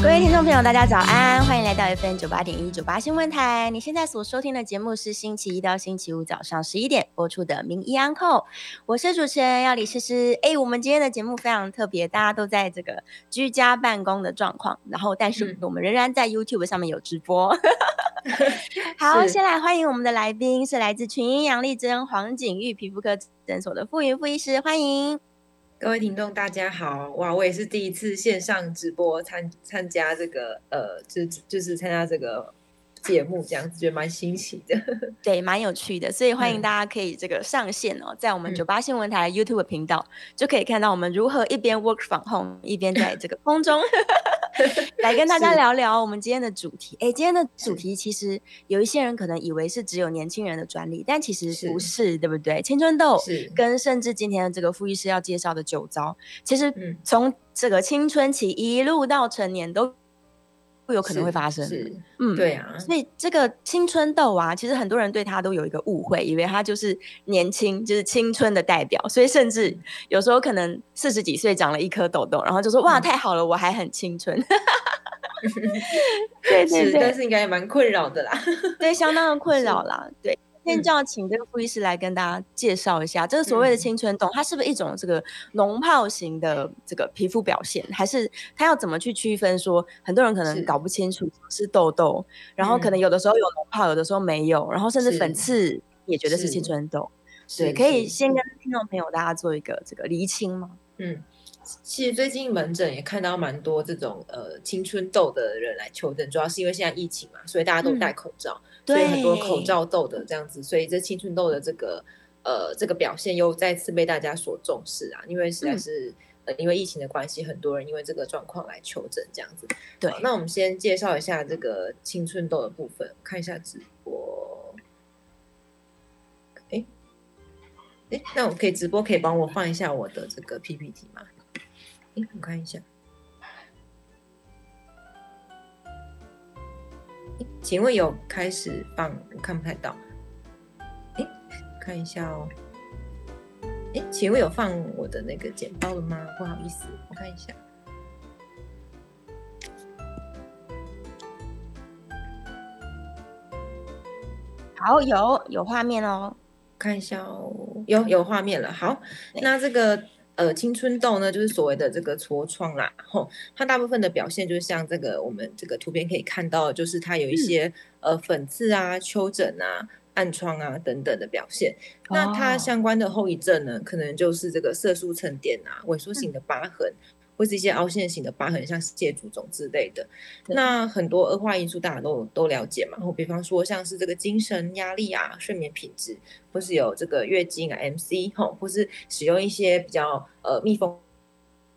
各位听众朋友，大家早安，欢迎来到 FM 九八点一九八新闻台。你现在所收听的节目是星期一到星期五早上十一点播出的名医 Uncle，我是主持人要李诗诗。哎，我们今天的节目非常特别，大家都在这个居家办公的状况，然后但是我们仍然在 YouTube 上面有直播。嗯、好，先来欢迎我们的来宾，是来自群英杨丽珍黄景玉皮肤科诊所的傅云傅医师，欢迎。各位听众，大家好！哇，我也是第一次线上直播参参加这个呃，就就是参加这个节目，这样子觉得蛮新奇的，对，蛮有趣的。所以欢迎大家可以这个上线哦，嗯、在我们九八新闻台 YouTube 频道、嗯、就可以看到我们如何一边 work from home 一边在这个空中。来跟大家聊聊我们今天的主题。哎，今天的主题其实有一些人可能以为是只有年轻人的专利，但其实不是，是对不对？青春痘跟甚至今天的这个傅医师要介绍的酒糟，其实从这个青春期一路到成年都有可能会发生。是，是嗯，对啊。所以这个青春痘啊，其实很多人对他都有一个误会，以为他就是年轻，就是青春的代表。所以甚至有时候可能四十几岁长了一颗痘痘，然后就说：“哇，太好了，我还很青春。”对对对，但是应该也蛮困扰的啦。对，相当的困扰啦。对。今天就要请这个傅医师来跟大家介绍一下，这个所谓的青春痘，嗯、它是不是一种这个脓泡型的这个皮肤表现，还是它要怎么去区分说？说很多人可能搞不清楚是痘痘，然后可能有的时候有脓泡，有的时候没有，然后甚至粉刺也觉得是青春痘。对，可以先跟听众朋友大家做一个这个厘清吗？嗯。其实最近门诊也看到蛮多这种呃青春痘的人来求诊，主要是因为现在疫情嘛，所以大家都戴口罩，嗯、所以很多口罩痘的这样子，所以这青春痘的这个呃这个表现又再次被大家所重视啊，因为实在是、嗯、呃因为疫情的关系，很多人因为这个状况来求诊这样子。对，那我们先介绍一下这个青春痘的部分，看一下直播。哎哎，那我可以直播，可以帮我放一下我的这个 PPT 吗？哎我看一下，请问有开始放？我看不太到。哎，看一下哦。哎，请问有放我的那个剪刀了吗？不好意思，我看一下。好，有有画面哦。看一下哦，有有画面了。好，那这个。呃，青春痘呢，就是所谓的这个痤疮啦，吼，它大部分的表现就是像这个我们这个图片可以看到，就是它有一些、嗯、呃粉刺啊、丘疹啊、暗疮啊等等的表现。哦、那它相关的后遗症呢，可能就是这个色素沉淀啊、萎缩性的疤痕。嗯或是一些凹陷型的疤痕，像蟹足肿之类的。那很多恶化因素大家都都了解嘛，然后比方说像是这个精神压力啊、睡眠品质，或是有这个月经啊、MC 吼，或是使用一些比较呃密封。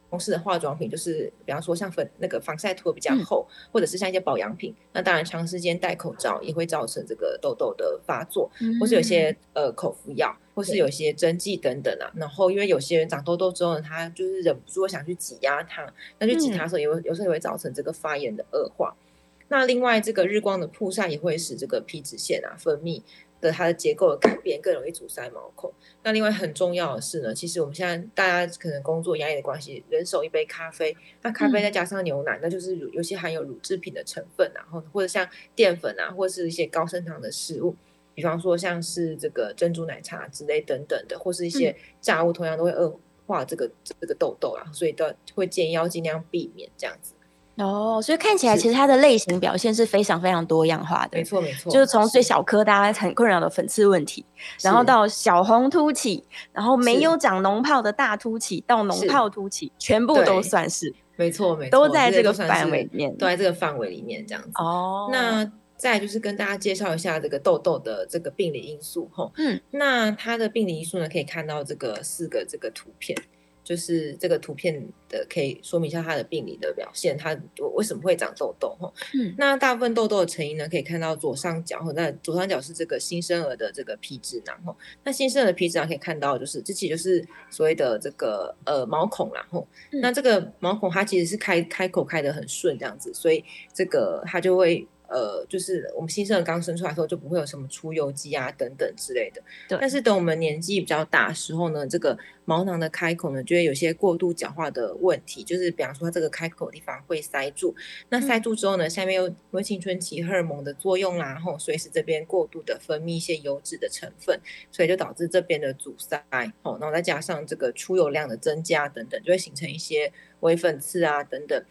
公式的化妆品就是，比方说像粉那个防晒涂比较厚，嗯、或者是像一些保养品。那当然，长时间戴口罩也会造成这个痘痘的发作，嗯、或是有些呃口服药，或是有些针剂等等啊。然后，因为有些人长痘痘之后呢，他就是忍不住想去挤压它，那去挤它的时候，有有时候也会造成这个发炎的恶化。嗯、那另外，这个日光的曝晒也会使这个皮脂腺啊分泌。的它的结构的改变更容易阻塞毛孔。那另外很重要的是呢，其实我们现在大家可能工作压力的关系，人手一杯咖啡，那咖啡再加上牛奶，嗯、那就是有些含有乳制品的成分啊，然后或者像淀粉啊，或者是一些高升糖的食物，比方说像是这个珍珠奶茶之类等等的，或是一些炸物，同样都会恶化这个这个痘痘啊，所以都会建议要尽量避免这样子。哦，所以看起来其实它的类型表现是非常非常多样化的，没错没错，就是从最小颗大家很困扰的粉刺问题，然后到小红凸起，然后没有长脓泡的大凸起，到脓泡凸起，全部都算是，没错没错，都在这个范围里面，都在这个范围里面这样子。哦，那再就是跟大家介绍一下这个痘痘的这个病理因素吼，嗯，那它的病理因素呢，可以看到这个四个这个图片。就是这个图片的可以说明一下它的病理的表现，它为什么会长痘痘吼？嗯，那大部分痘痘的成因呢，可以看到左上角，那左上角是这个新生儿的这个皮脂囊吼。那新生儿的皮脂囊可以看到，就是这其实就是所谓的这个呃毛孔然后，那这个毛孔它其实是开开口开得很顺这样子，所以这个它就会。呃，就是我们新生儿刚生出来的时候就不会有什么出油肌啊等等之类的。对。但是等我们年纪比较大的时候呢，这个毛囊的开口呢，就会有些过度角化的问题。就是比方说，它这个开口的地方会塞住。那塞住之后呢，嗯、下面又因为青春期荷尔蒙的作用啦，然后所以是这边过度的分泌一些油脂的成分，所以就导致这边的阻塞。哦，然后再加上这个出油量的增加等等，就会形成一些微粉刺啊等等。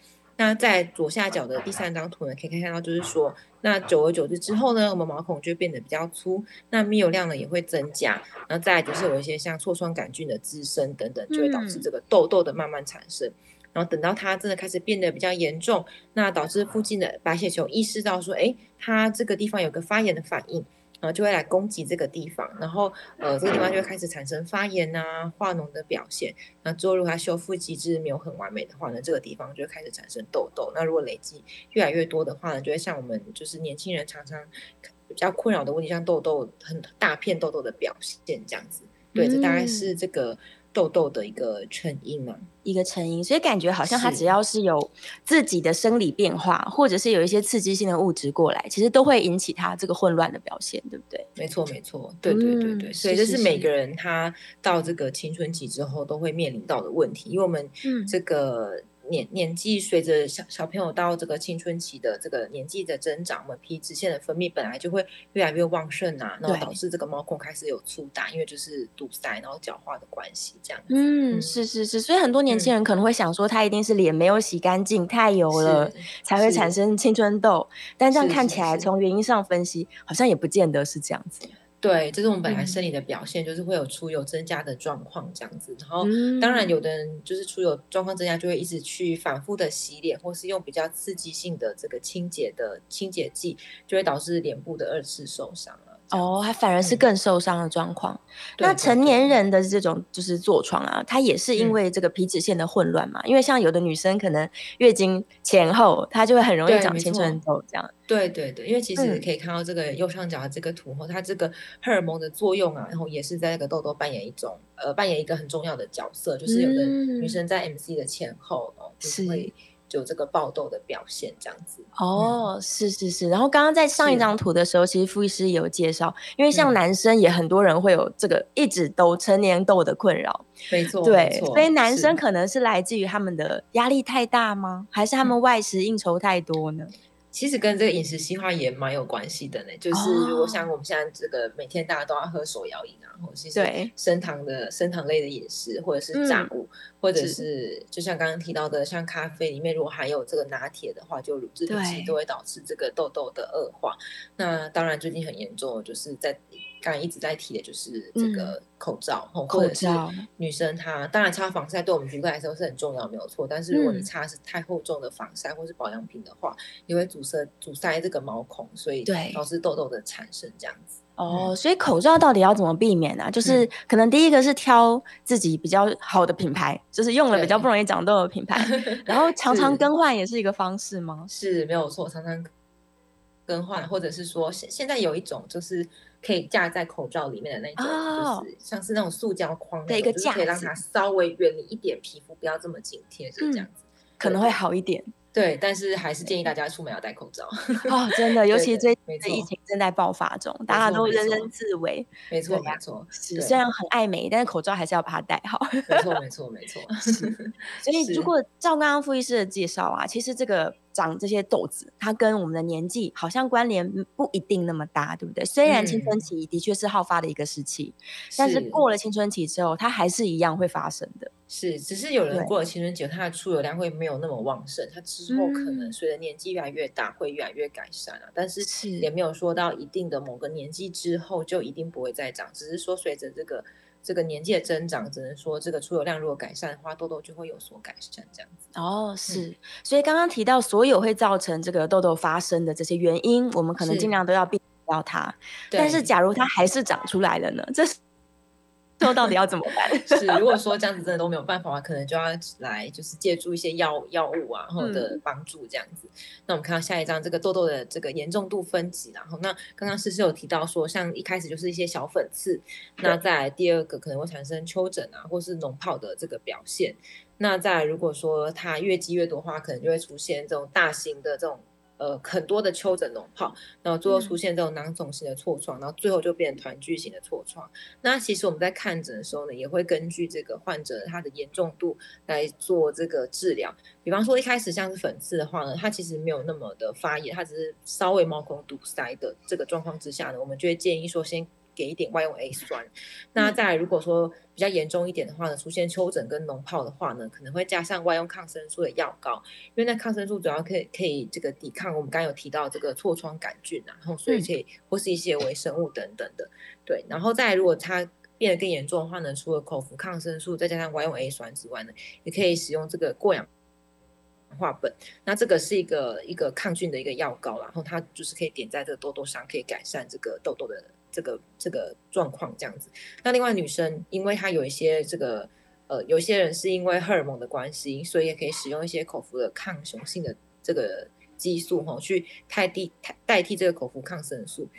那在左下角的第三张图呢，可以看到，就是说，那久而久之之后呢，我们毛孔就变得比较粗，那密油量呢也会增加，然后再来就是有一些像痤疮杆菌的滋生等等，就会导致这个痘痘的慢慢产生，嗯、然后等到它真的开始变得比较严重，那导致附近的白血球意识到说，哎，它这个地方有个发炎的反应。然后就会来攻击这个地方，然后呃这个地方就会开始产生发炎啊、化脓的表现。那之后如果它修复机制没有很完美的话呢，这个地方就会开始产生痘痘。那如果累积越来越多的话呢，就会像我们就是年轻人常常比较困扰的问题，像痘痘很大片痘痘的表现这样子。对，这大概是这个。痘痘的一个成因嘛，一个成因，所以感觉好像它只要是有自己的生理变化，或者是有一些刺激性的物质过来，其实都会引起它这个混乱的表现，对不对？没错，没错，对对对对，所以这是每个人他到这个青春期之后都会面临到的问题，因为我们这个。年年纪随着小小朋友到这个青春期的这个年纪的增长，我们皮脂腺的分泌本来就会越来越旺盛啊，然后导致这个毛孔开始有粗大，因为就是堵塞然后角化的关系这样子。嗯，嗯是是是，所以很多年轻人可能会想说，他一定是脸没有洗干净，太油了才会产生青春痘，但这样看起来从原因上分析，好像也不见得是这样子。对，这是我们本来生理的表现，嗯、就是会有出油增加的状况这样子。然后，当然有的人就是出油状况增加，就会一直去反复的洗脸，或是用比较刺激性的这个清洁的清洁剂，就会导致脸部的二次受伤了。哦，还反而是更受伤的状况。嗯、那成年人的这种就是痤疮啊，它也是因为这个皮脂腺的混乱嘛？嗯、因为像有的女生可能月经前后，她就会很容易长青春痘这样。对对对，因为其实可以看到这个右上角的这个图后，它这个荷尔蒙的作用啊，然后也是在那个痘痘扮演一种呃扮演一个很重要的角色，就是有的女生在 MC 的前后哦，就是会。就这个爆痘的表现这样子哦，是是是。然后刚刚在上一张图的时候，其实傅医师也有介绍，因为像男生也很多人会有这个一直都成年痘的困扰，没错，对。所以男生可能是来自于他们的压力太大吗？还是他们外食应酬太多呢？其实跟这个饮食西化也蛮有关系的呢。就是如果像我们现在这个每天大家都要喝手摇饮啊，或者是升糖的升糖类的饮食，或者是炸物，嗯、或者是就像刚刚提到的，像咖啡里面如果含有这个拿铁的话，就乳制品其实都会导致这个痘痘的恶化。那当然最近很严重，就是在。刚才一直在提的就是这个口罩，嗯、或者是女生她当然擦防晒对我们皮肤来说是很重要，没有错。但是如果你擦是太厚重的防晒或是保养品的话，也会阻塞阻塞这个毛孔，所以导致痘痘的产生这样子。哦，嗯、所以口罩到底要怎么避免呢、啊？就是可能第一个是挑自己比较好的品牌，就是用了比较不容易长痘的品牌，然后常常更换也是一个方式吗？是没有错，常常更换，或者是说现现在有一种就是。可以架在口罩里面的那种，oh, 就是像是那种塑胶框的一个架，可以让它稍微远离一点皮肤，不要这么紧贴，是这样子，嗯、可能会好一点。对，但是还是建议大家出门要戴口罩。哦，真的，尤其最近疫情正在爆发中，大家都人人自危。没错，没错。是，虽然很爱美，但是口罩还是要把它戴好。没错，没错，没错。所以，如果照刚刚傅医师的介绍啊，其实这个长这些痘子，它跟我们的年纪好像关联不一定那么大，对不对？虽然青春期的确是好发的一个时期，但是过了青春期之后，它还是一样会发生的。是，只是有人过了青春期，他的出油量会没有那么旺盛，他之后可能随着年纪越来越大，会越来越改善啊。但是也没有说到一定的某个年纪之后就一定不会再长，只是说随着这个这个年纪的增长，只能说这个出油量如果改善的话，痘痘就会有所改善这样子。哦，是，所以刚刚提到所有会造成这个痘痘发生的这些原因，我们可能尽量都要避免掉它。但是假如它还是长出来了呢？这是。说到底要怎么办？是，如果说这样子真的都没有办法的话，可能就要来就是借助一些药药物啊，然后的帮助这样子。嗯、那我们看到下一张这个痘痘的这个严重度分级，然后那刚刚诗诗有提到说，像一开始就是一些小粉刺，那在第二个可能会产生丘疹啊，或是脓泡的这个表现。那在如果说它越积越多的话，可能就会出现这种大型的这种。呃，很多的丘疹脓泡，然后最后出现这种囊肿型的痤疮，嗯、然后最后就变成团聚型的痤疮。那其实我们在看诊的时候呢，也会根据这个患者他的严重度来做这个治疗。比方说一开始像是粉刺的话呢，它其实没有那么的发炎，它只是稍微毛孔堵塞的这个状况之下呢，我们就会建议说先。给一点外用 A 酸，那再来如果说比较严重一点的话呢，出现丘疹跟脓疱的话呢，可能会加上外用抗生素的药膏，因为那抗生素主要可以可以这个抵抗我们刚刚有提到这个痤疮杆菌啊，然后所以可以或是一些微生物等等的，对，然后再来如果它变得更严重的话呢，除了口服抗生素再加上外用 A 酸之外呢，也可以使用这个过氧化苯，那这个是一个一个抗菌的一个药膏，然后它就是可以点在这个痘痘上，可以改善这个痘痘的。这个这个状况这样子，那另外女生，因为她有一些这个呃，有些人是因为荷尔蒙的关系，所以也可以使用一些口服的抗雄性的这个激素哈，去代替代替这个口服抗生素。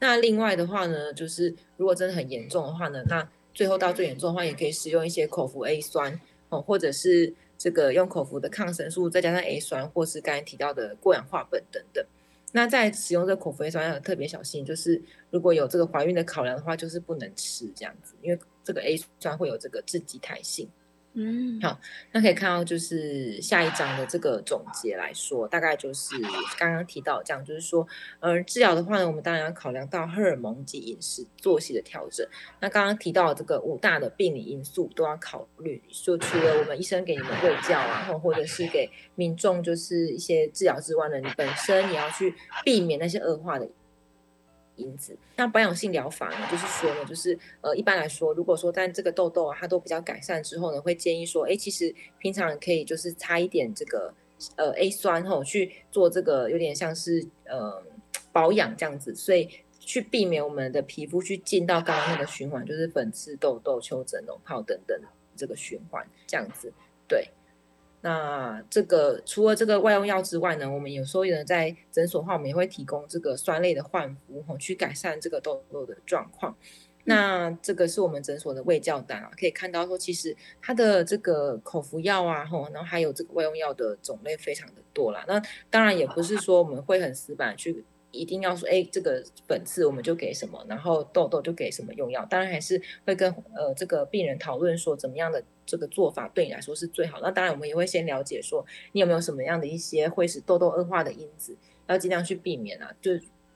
那另外的话呢，就是如果真的很严重的话呢，那最后到最严重的话，也可以使用一些口服 A 酸哦，或者是这个用口服的抗生素再加上 A 酸，或是刚才提到的过氧化苯等等。那在使用这个口服 A 酸要特别小心，就是如果有这个怀孕的考量的话，就是不能吃这样子，因为这个 A 酸会有这个致畸胎性。嗯，好，那可以看到就是下一章的这个总结来说，大概就是刚刚提到这样，就是说，呃，治疗的话呢，我们当然要考量到荷尔蒙及饮食作息的调整。那刚刚提到这个五大的病理因素都要考虑，就除了我们医生给你们喂教啊，或或者是给民众就是一些治疗之外呢，你本身也要去避免那些恶化的。因子，那保养性疗法呢，就是说呢，就是呃，一般来说，如果说但这个痘痘啊，它都比较改善之后呢，会建议说，哎，其实平常可以就是擦一点这个呃 A 酸吼，去做这个有点像是呃保养这样子，所以去避免我们的皮肤去进到刚刚那个循环，就是粉刺、痘痘、丘疹、脓疱等等这个循环这样子，对。那这个除了这个外用药之外呢，我们有时候呢在诊所的话，我们也会提供这个酸类的焕肤，吼，去改善这个痘痘的状况。那这个是我们诊所的胃教单啊，可以看到说，其实它的这个口服药啊，吼，然后还有这个外用药的种类非常的多啦。那当然也不是说我们会很死板去。一定要说，哎，这个本次我们就给什么，然后痘痘就给什么用药。当然还是会跟呃这个病人讨论说，怎么样的这个做法对你来说是最好。那当然我们也会先了解说，你有没有什么样的一些会使痘痘恶化的因子，要尽量去避免啊。就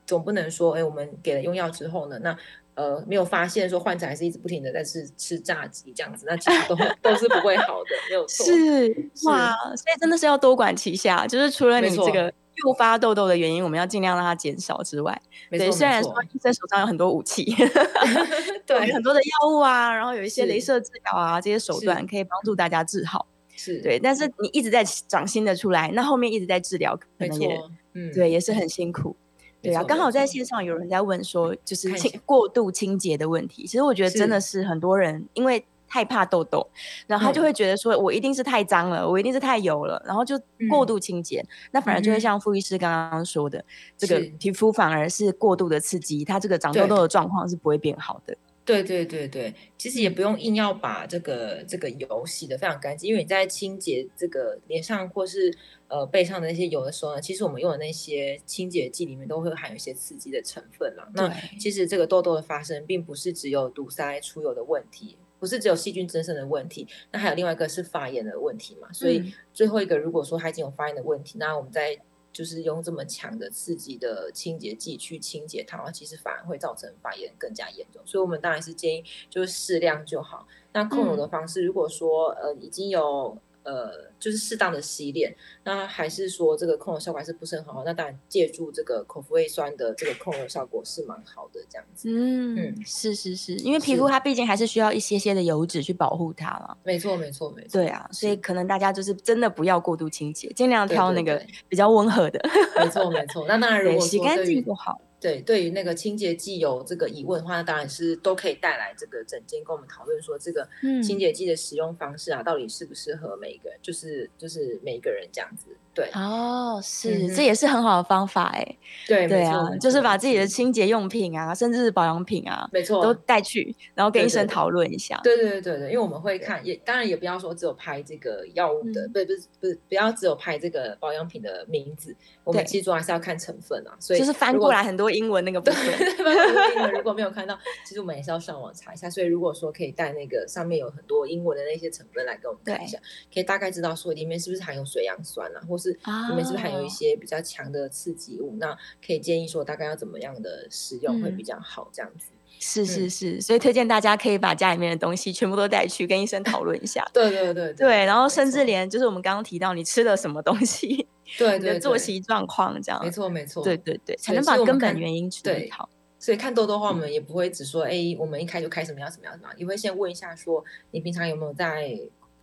总不能说，哎，我们给了用药之后呢，那呃没有发现说患者还是一直不停的在吃吃炸鸡这样子，那其实都 都是不会好的，没有错。是哇，所以真的是要多管齐下，就是除了你这个。诱发痘痘的原因，我们要尽量让它减少之外，对，虽然说医生手上有很多武器，对，很多的药物啊，然后有一些镭射治疗啊，这些手段可以帮助大家治好，是对。但是你一直在长新的出来，那后面一直在治疗，可能也，嗯，对，也是很辛苦。对啊，刚好在线上有人在问说，就是清过度清洁的问题。其实我觉得真的是很多人因为。害怕痘痘，然后他就会觉得说，我一定是太脏了，嗯、我一定是太油了，然后就过度清洁，嗯、那反而就会像傅医师刚刚说的，嗯、这个皮肤反而是过度的刺激，它这个长痘痘的状况是不会变好的。对对对对，其实也不用硬要把这个这个油洗得非常干净，因为你在清洁这个脸上或是呃背上的那些油的时候呢，其实我们用的那些清洁剂里面都会含有一些刺激的成分啦。那其实这个痘痘的发生，并不是只有堵塞出油的问题。不是只有细菌增生的问题，那还有另外一个是发炎的问题嘛？所以最后一个，如果说它已经有发炎的问题，那我们再就是用这么强的刺激的清洁剂去清洁它，其实反而会造成发炎更加严重。所以我们当然是建议就是适量就好。那控油的方式，如果说呃已经有。呃，就是适当的洗脸，那还是说这个控油效果还是不是很好？那当然借助这个口服胃酸的这个控油效果是蛮好的，这样子。嗯嗯，是是是，因为皮肤它毕竟还是需要一些些的油脂去保护它了。没错没错没错。对啊，所以可能大家就是真的不要过度清洁，尽量挑那个比较温和的。没错没错。那当然，如果洗干净就好。对，对于那个清洁剂有这个疑问的话，那当然是都可以带来这个整间跟我们讨论说，这个清洁剂的使用方式啊，嗯、到底适不适合每一个人，就是就是每一个人这样子。对哦，是、嗯，这也是很好的方法哎。对对啊，就是把自己的清洁用品啊，甚至是保养品啊，没错，都带去，然后跟医生讨论一下。对对对对对，因为我们会看，也当然也不要说只有拍这个药物的，不、嗯、不是不是不要只有拍这个保养品的名字，我们其实主要还是要看成分啊。所以就是翻过来很多英文那个 部分，如果没有看到，其实我们也是要上网查一下。所以如果说可以带那个上面有很多英文的那些成分来给我们看一下，可以大概知道说里面是不是含有水杨酸啊，或是里面是不是含有一些比较强的刺激物，那可以建议说大概要怎么样的使用会比较好，这样子。是是是、嗯，所以推荐大家可以把家里面的东西全部都带去跟医生讨论一下。对对对对，对，然后甚至连就是我们刚刚提到你吃了什么东西，对，你的作息状况这样。没错没错，对对对，才能把根本原因处理好。所以看痘痘的话，我们也不会只说，哎、嗯，我们一开就开什么样什么样什么，也会先问一下说，你平常有没有在。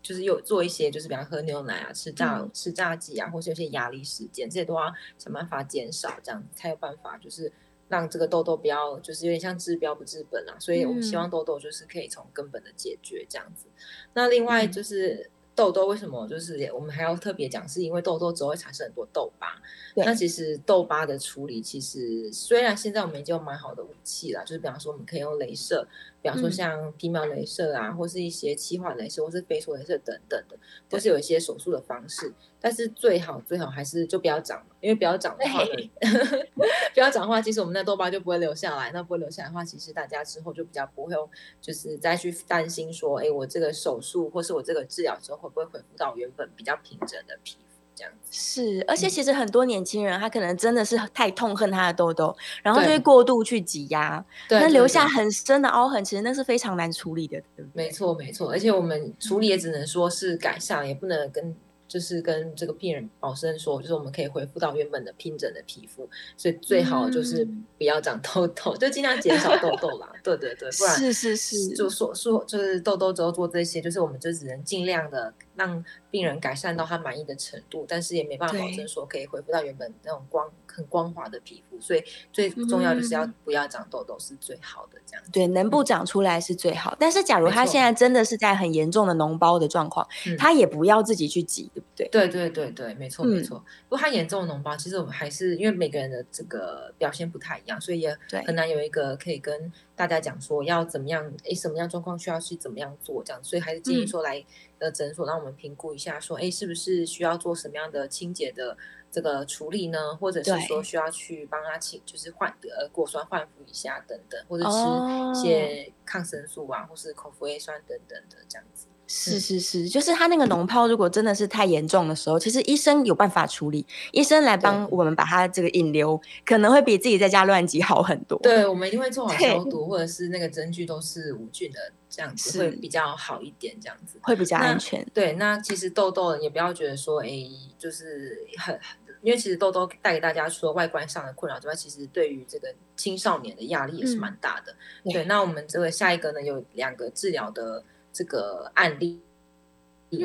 就是有做一些，就是比方喝牛奶啊，吃炸、嗯、吃炸鸡啊，或是有些压力时间，这些都要想办法减少，这样子才有办法，就是让这个痘痘不要，就是有点像治标不治本啊。所以我们希望痘痘就是可以从根本的解决这样子。嗯、那另外就是。痘痘为什么就是我们还要特别讲？是因为痘痘之后会产生很多痘疤。那其实痘疤的处理，其实虽然现在我们已经有蛮好的武器了，就是比方说我们可以用镭射，比方说像皮秒镭射啊，嗯、或是一些气化镭射，或是飞梭镭射等等的，都是有一些手术的方式。但是最好最好还是就不要长，因为不要长的话，不要长的话，其实我们那痘疤就不会留下来。那不会留下来的话，其实大家之后就比较不会用，就是再去担心说，哎，我这个手术或是我这个治疗之后会不会恢复到原本比较平整的皮肤这样子。是，而且其实很多年轻人他可能真的是太痛恨他的痘痘，然后就会过度去挤压，那留下很深的凹痕，其实那是非常难处理的，对不对？没错没错，而且我们处理也只能说是改善，也不能跟。就是跟这个病人保证说，就是我们可以恢复到原本的平整的皮肤，所以最好就是不要长痘痘，嗯、就尽量减少痘痘啦。对对对，不然是是是，就说说就是痘痘之后做这些，就是我们就只能尽量的让病人改善到他满意的程度，但是也没办法保证说可以恢复到原本那种光很光滑的皮肤，所以最重要就是要不要长痘痘是最好的这样子。对，能不长出来是最好。但是假如他现在真的是在很严重的脓包的状况，他也不要自己去挤。对不对对对对对，没错没错。不过他严重的脓包，其实我们还是因为每个人的这个表现不太一样，所以也很难有一个可以跟大家讲说要怎么样，哎，什么样状况需要去怎么样做这样，所以还是建议说来呃诊所让我们评估一下，说哎，是不是需要做什么样的清洁的这个处理呢？或者是说需要去帮他请，就是换呃果酸换服一下等等，或者吃一些抗生素啊，或是口服 A 酸等等的这样子。是是是，就是他那个脓泡，如果真的是太严重的时候，其实医生有办法处理，医生来帮我们把它这个引流，可能会比自己在家乱挤好很多。对，我们一定会做好 消毒，或者是那个针具都是无菌的，这样子会比较好一点，这样子会比较安全。对，那其实痘痘也不要觉得说，哎，就是很，因为其实痘痘带给大家除了外观上的困扰之外，其实对于这个青少年的压力也是蛮大的。嗯、对，那我们这个下一个呢，有两个治疗的。这个案例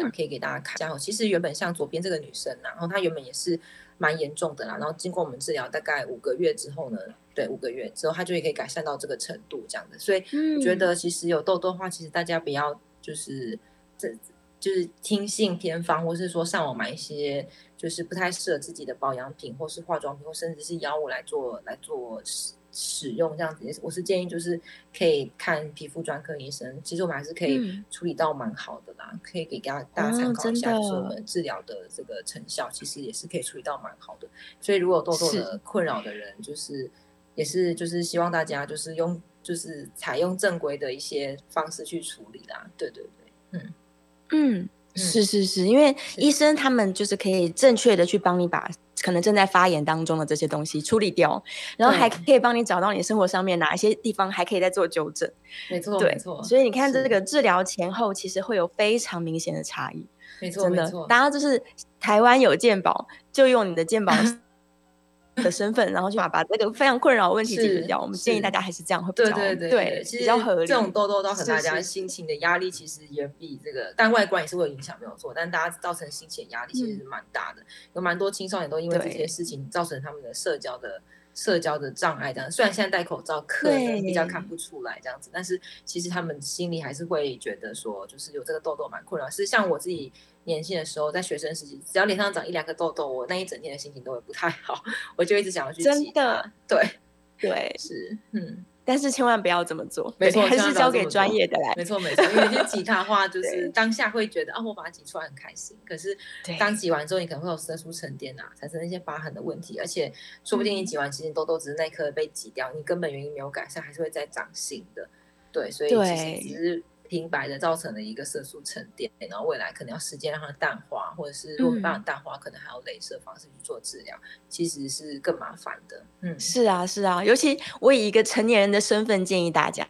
啊，可以给大家看一下。其实原本像左边这个女生啊，然后她原本也是蛮严重的啦。然后经过我们治疗大概五个月之后呢，对，五个月之后她就也可以改善到这个程度这样的。所以我觉得其实有痘痘的话，其实大家不要就是这就是听信偏方，或是说上网买一些就是不太适合自己的保养品，或是化妆品，或甚至是药物来做来做。使用这样子，我是建议就是可以看皮肤专科医生。其实我们还是可以处理到蛮好的啦，嗯、可以给大家大家参考一下，就是我们治疗的这个成效，其实也是可以处理到蛮好的。所以如果有痘痘的困扰的人，就是也是就是希望大家就是用就是采用正规的一些方式去处理啦。对对对，嗯嗯。是是是，因为医生他们就是可以正确的去帮你把可能正在发炎当中的这些东西处理掉，然后还可以帮你找到你生活上面哪一些地方还可以再做纠正。没错，没错。所以你看这个治疗前后其实会有非常明显的差异。没错，真的，大家就是台湾有健保，就用你的健保。的身份，然后就把把这个非常困扰的问题解决掉。我们建议大家还是这样会比较对对对，对，比较合理。这种痘痘造成大家心情的压力，其实也比这个，但外观也是会有影响，没有错。但大家造成心情压力其实是蛮大的，嗯，有蛮多青少年都因为这些事情造成他们的社交的社交的障碍这样。虽然现在戴口罩可能比较看不出来这样子，但是其实他们心里还是会觉得说，就是有这个痘痘蛮困扰。是像我自己年轻的时候，在学生时期，只要脸上长一两个痘痘，我那一整天的心情都会不太好，我就一直想要去挤。真的，对对是嗯。但是千万不要这么做，没错，还是交给专业的来。没错没错，因为你挤它的话，就是当下会觉得啊，我把它挤出来很开心。可是当挤完之后，你可能会有色素沉淀啊，产生一些疤痕的问题，而且说不定你挤完，其实痘痘只是那颗被挤掉，你根本原因没有改善，还是会再长新的。对，所以其实只是。平白的造成了一个色素沉淀，然后未来可能要时间让它淡化，或者是如果没办法淡化，嗯、可能还要镭射方式去做治疗，其实是更麻烦的。嗯，是啊，是啊，尤其我以一个成年人的身份建议大家，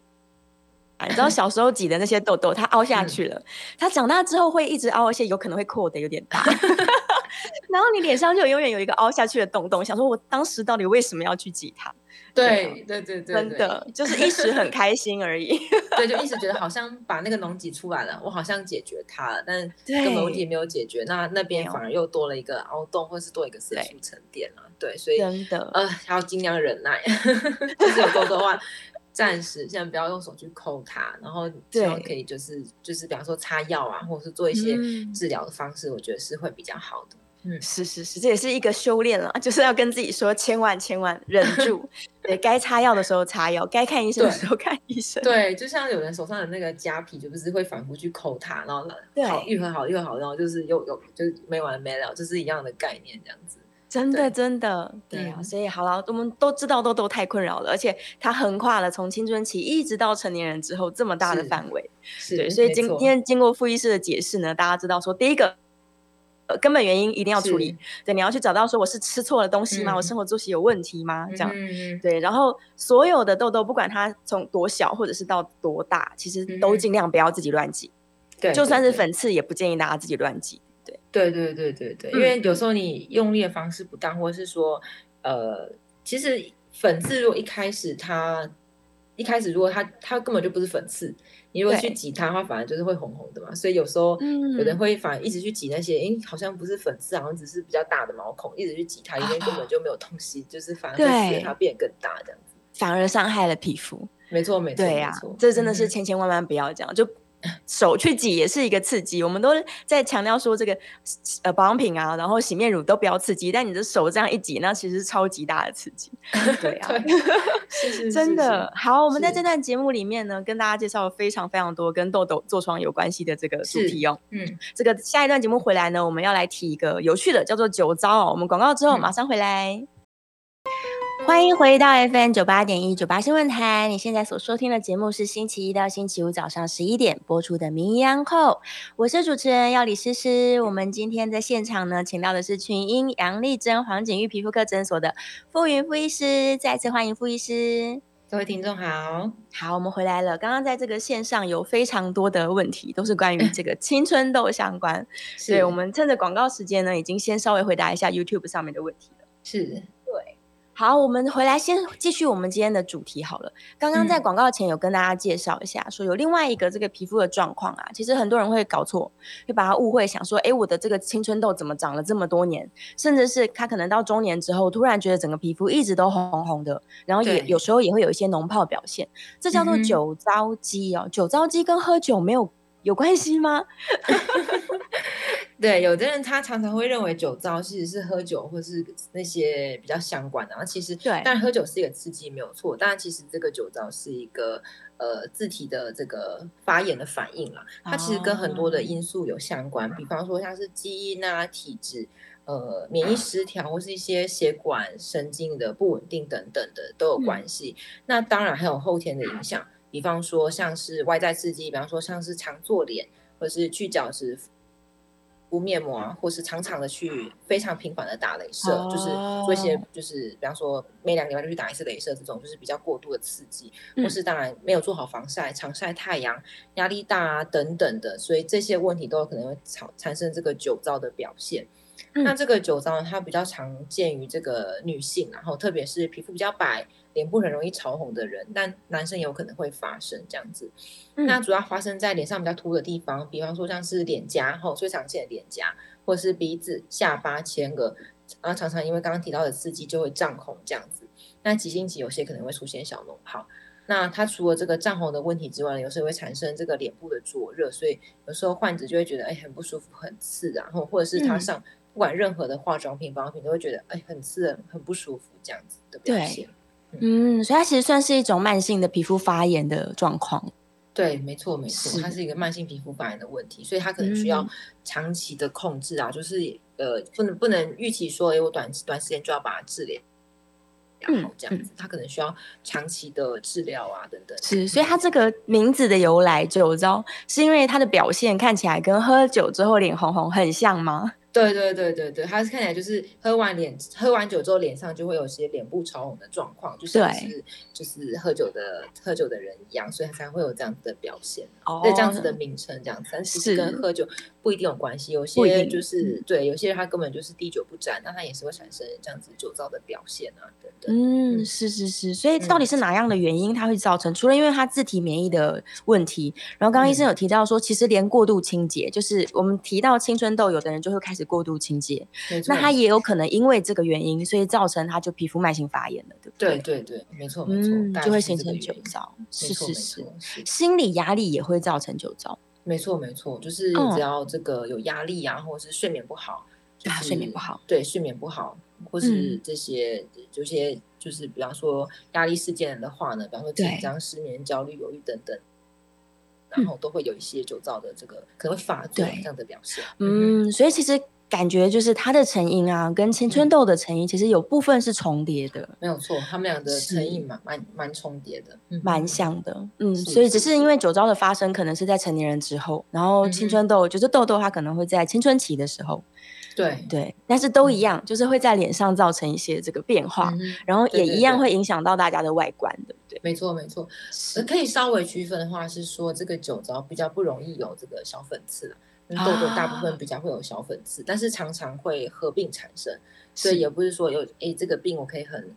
你知道小时候挤的那些痘痘，它凹下去了，它、嗯、长大之后会一直凹，而且有可能会扩得有点大。然后你脸上就永远有一个凹下去的洞洞，想说我当时到底为什么要去挤它？对对对对，真的就是一时很开心而已。对，就一直觉得好像把那个脓挤出来了，我好像解决它了，但根本问题没有解决，那那边反而又多了一个凹洞，或是多一个色素沉淀了。对，所以真的呃，还要尽量忍耐。就是有痘痘的话，暂时先不要用手去抠它，然后最好可以就是就是比方说擦药啊，或者是做一些治疗的方式，我觉得是会比较好的。嗯，是是是，这也是一个修炼了，就是要跟自己说，千万千万忍住，对该擦药的时候擦药，该看医生的时候看医生。对，就像有人手上的那个痂皮，就不是会反复去抠它，然后好愈合好愈合好，然后就是又又就是没完没了，就是一样的概念这样子。真的真的，对啊，所以好了，我们都知道痘痘太困扰了，而且它横跨了从青春期一直到成年人之后这么大的范围。是，对，所以今天经过傅医师的解释呢，大家知道说第一个。根本原因一定要处理，对，你要去找到说我是吃错了东西吗？嗯、我生活作息有问题吗？这样，嗯、对，然后所有的痘痘，不管它从多小或者是到多大，其实都尽量不要自己乱挤。对、嗯，就算是粉刺，也不建议大家自己乱挤。对，对，对，对，对，对，因为有时候你用力的方式不当，或者是说，呃，其实粉刺如果一开始它一开始如果它它根本就不是粉刺。你如果去挤它的话，反而就是会红红的嘛，所以有时候有人会反而一直去挤那些，哎、嗯，好像不是粉刺，好像只是比较大的毛孔，一直去挤它，因为根本就没有东西，就是反而会使它变更大这样子，反而伤害了皮肤。没错，没错，对呀、啊，这真的是千千万万不要这样，嗯、就。手去挤也是一个刺激，我们都在强调说这个呃保养品啊，然后洗面乳都不要刺激，但你的手这样一挤，那其实是超级大的刺激。对啊，对是是是是真的好。我们在这段节目里面呢，跟大家介绍了非常非常多跟痘痘、痤疮有关系的这个主题哦。嗯，这个下一段节目回来呢，我们要来提一个有趣的，叫做酒糟哦。我们广告之后马上回来。嗯欢迎回到 FM 九八点一九八新闻台。你现在所收听的节目是星期一到星期五早上十一点播出的《名医安后》，我是主持人药李诗诗。我们今天在现场呢，请到的是群英杨丽珍黄景玉皮肤科诊所的傅云傅医师，再次欢迎傅医师。各位听众好，好，我们回来了。刚刚在这个线上有非常多的问题，都是关于这个青春痘相关，所以我们趁着广告时间呢，已经先稍微回答一下 YouTube 上面的问题了。是。好，我们回来先继续我们今天的主题好了。刚刚在广告前有跟大家介绍一下，说有另外一个这个皮肤的状况啊，其实很多人会搞错，会把它误会，想说，哎，我的这个青春痘怎么长了这么多年？甚至是他可能到中年之后，突然觉得整个皮肤一直都红红的，然后也有时候也会有一些脓泡表现，这叫做酒糟肌哦。酒糟肌跟喝酒没有有关系吗？对，有的人他常常会认为酒糟其实是喝酒或是那些比较相关的，然后其实对，但喝酒是一个刺激没有错，但其实这个酒糟是一个呃自体的这个发炎的反应啦，它其实跟很多的因素有相关，哦、比方说像是基因啊、体质、呃免疫失调或是一些血管神经的不稳定等等的都有关系。嗯、那当然还有后天的影响，比方说像是外在刺激，比方说像是常做脸或是去角质。敷面膜啊，或是常常的去非常频繁的打镭射，oh. 就是做一些，就是比方说每两个礼拜就去打一次镭射，这种就是比较过度的刺激，嗯、或是当然没有做好防晒，常晒太阳，压力大啊等等的，所以这些问题都有可能会产产生这个酒糟的表现。嗯、那这个酒糟呢，它比较常见于这个女性，然后特别是皮肤比较白。脸部很容易潮红的人，但男生有可能会发生这样子。嗯、那主要发生在脸上比较凸的地方，比方说像是脸颊，吼最常见的脸颊，或是鼻子、下巴、前额，然后常常因为刚刚提到的刺激就会胀红这样子。那急性期有些可能会出现小脓泡。那它除了这个胀红的问题之外，有时候会产生这个脸部的灼热，所以有时候患者就会觉得哎很不舒服、很刺，然后或者是他上不管任何的化妆品、保养品都会觉得哎很刺、很不舒服这样子的表现。嗯，嗯，所以它其实算是一种慢性的皮肤发炎的状况。对，没错没错，它是一个慢性皮肤发炎的问题，所以它可能需要长期的控制啊，嗯、就是呃不能不能预期说哎我短短时间就要把它治疗。然后，这样子，他可能需要长期的治疗啊，等等。是，所以他这个名字的由来，酒糟，是因为他的表现看起来跟喝酒之后脸红红很像吗？对对对对对，他是看起来就是喝完脸喝完酒之后脸上就会有些脸部潮红的状况，就像是就是喝酒的喝酒的人一样，所以他才会有这样子的表现。哦，对，这样子的名称这样子，但其实跟喝酒不一定有关系。有些就是对，有些人他根本就是滴酒不沾，那他也是会产生这样子酒糟的表现啊，等等。嗯，是是是，所以到底是哪样的原因它会造成？除了因为他自体免疫的问题，然后刚刚医生有提到说，其实连过度清洁，就是我们提到青春痘，有的人就会开始。过度清洁，那他也有可能因为这个原因，所以造成他就皮肤慢性发炎了，对不对？对对对，没错没错，嗯，就会形成酒糟。是是是，心理压力也会造成酒糟。没错没错，就是只要这个有压力啊，或者是睡眠不好，就是睡眠不好，对睡眠不好，或是这些这些就是比方说压力事件的话呢，比方说紧张、失眠、焦虑、犹豫等等。然后都会有一些酒糟的这个可能会发作这样的表现。嗯，所以其实感觉就是它的成因啊，跟青春痘的成因其实有部分是重叠的。没有错，他们俩的成因蛮蛮蛮重叠的，蛮像的。嗯，所以只是因为酒糟的发生可能是在成年人之后，然后青春痘就是痘痘，它可能会在青春期的时候。对对，但是都一样，就是会在脸上造成一些这个变化，然后也一样会影响到大家的外观，对不对？没错没错，可以稍微区分的话是说，这个酒糟比较不容易有这个小粉刺，痘痘大部分比较会有小粉刺，但是常常会合并产生，所以也不是说有诶这个病我可以很。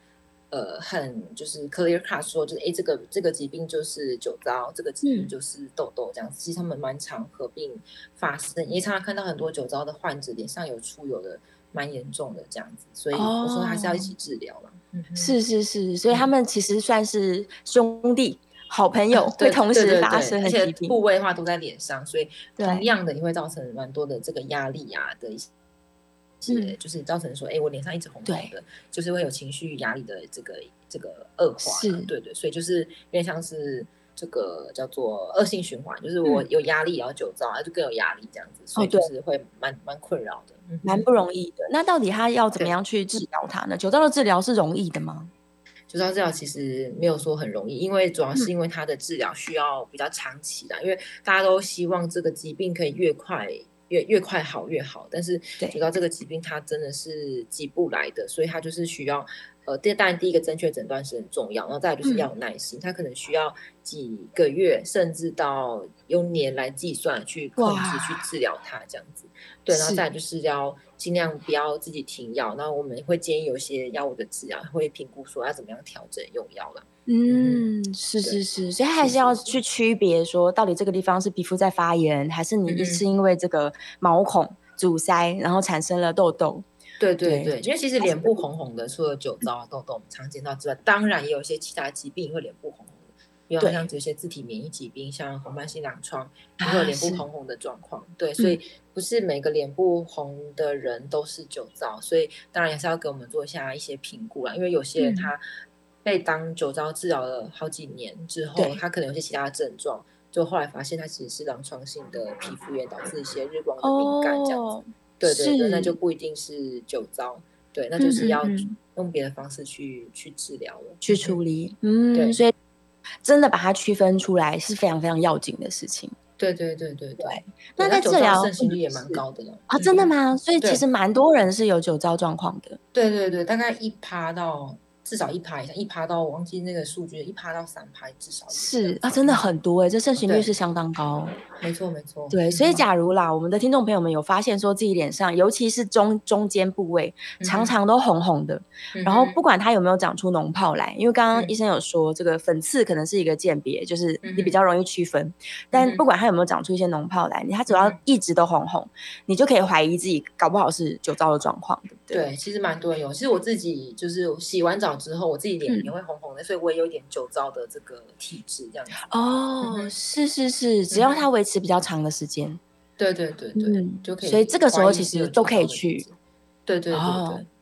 呃，很就是 clear cut 说，就是诶，这个这个疾病就是酒糟，这个疾病就是痘痘这样子。嗯、其实他们蛮常合并发生，也常常看到很多酒糟的患者脸上有出油的，蛮严重的这样子。所以我说还是要一起治疗嘛。哦嗯、是是是，所以他们其实算是兄弟、嗯、好朋友，会同时发生，而且部位的话都在脸上，所以同样的也会造成蛮多的这个压力啊的一些。是，就是造成说，哎，我脸上一直红红的，就是会有情绪压力的这个这个恶化，是，对对，所以就是有点像是这个叫做恶性循环，就是我有压力，然后酒糟，就更有压力这样子，所以就是会蛮蛮困扰的，蛮不容易的。那到底他要怎么样去治疗它呢？酒糟的治疗是容易的吗？治疗其实没有说很容易，因为主要是因为它的治疗需要比较长期的，因为大家都希望这个疾病可以越快。越越快好越好，但是提高这个疾病它真的是急不来的，所以它就是需要，呃，第当然第一个正确诊断是很重要，然后再来就是要有耐心，它、嗯、可能需要几个月甚至到用年来计算去控制去治疗它这样子，对，然后再来就是要尽量不要自己停药，然后我们会建议有些药物的治疗会评估说要怎么样调整用药了。嗯，是是是，所以还是要去区别说，到底这个地方是皮肤在发炎，还是你是因为这个毛孔阻塞，然后产生了痘痘？对对对，因为其实脸部红红的，除了酒糟啊、痘痘我们常见到之外，当然也有一些其他疾病会脸部红红的，比如像这些自体免疫疾病，像红斑性狼疮，也会有脸部红红的状况。对，所以不是每个脸部红的人都是酒糟，所以当然也是要给我们做一下一些评估啦，因为有些人他。被当酒糟治疗了好几年之后，他可能有些其他的症状，就后来发现他其实是狼疮性的皮肤炎导致一些日光的敏感这样子。对对对，那就不一定是酒糟，对，那就是要用别的方式去去治疗了，去处理。嗯，对，所以真的把它区分出来是非常非常要紧的事情。对对对对对。那在治疗盛行率也蛮高的了啊？真的吗？所以其实蛮多人是有酒糟状况的。对对对，大概一趴到。至少一趴以上，一趴到我忘记那个数据，一趴到三趴至少是啊，真的很多哎、欸，这盛行率是相当高。没错没错，对，所以假如啦，我们的听众朋友们有发现说自己脸上，尤其是中中间部位，常常都红红的，嗯、然后不管它有没有长出脓泡来，因为刚刚医生有说、嗯、这个粉刺可能是一个鉴别，就是你比较容易区分、嗯，但不管它有没有长出一些脓泡来，它只要一直都红红，你就可以怀疑自己搞不好是酒糟的状况，对不对？对，其实蛮多人有，其实我自己就是洗完澡之后，我自己脸也会红红的，嗯、所以我也有点酒糟的这个体质，这样子。哦，嗯、是是是，只要它维持比较长的时间，嗯、对对对对，嗯、就可以。所以这个时候其实都可以去，对对对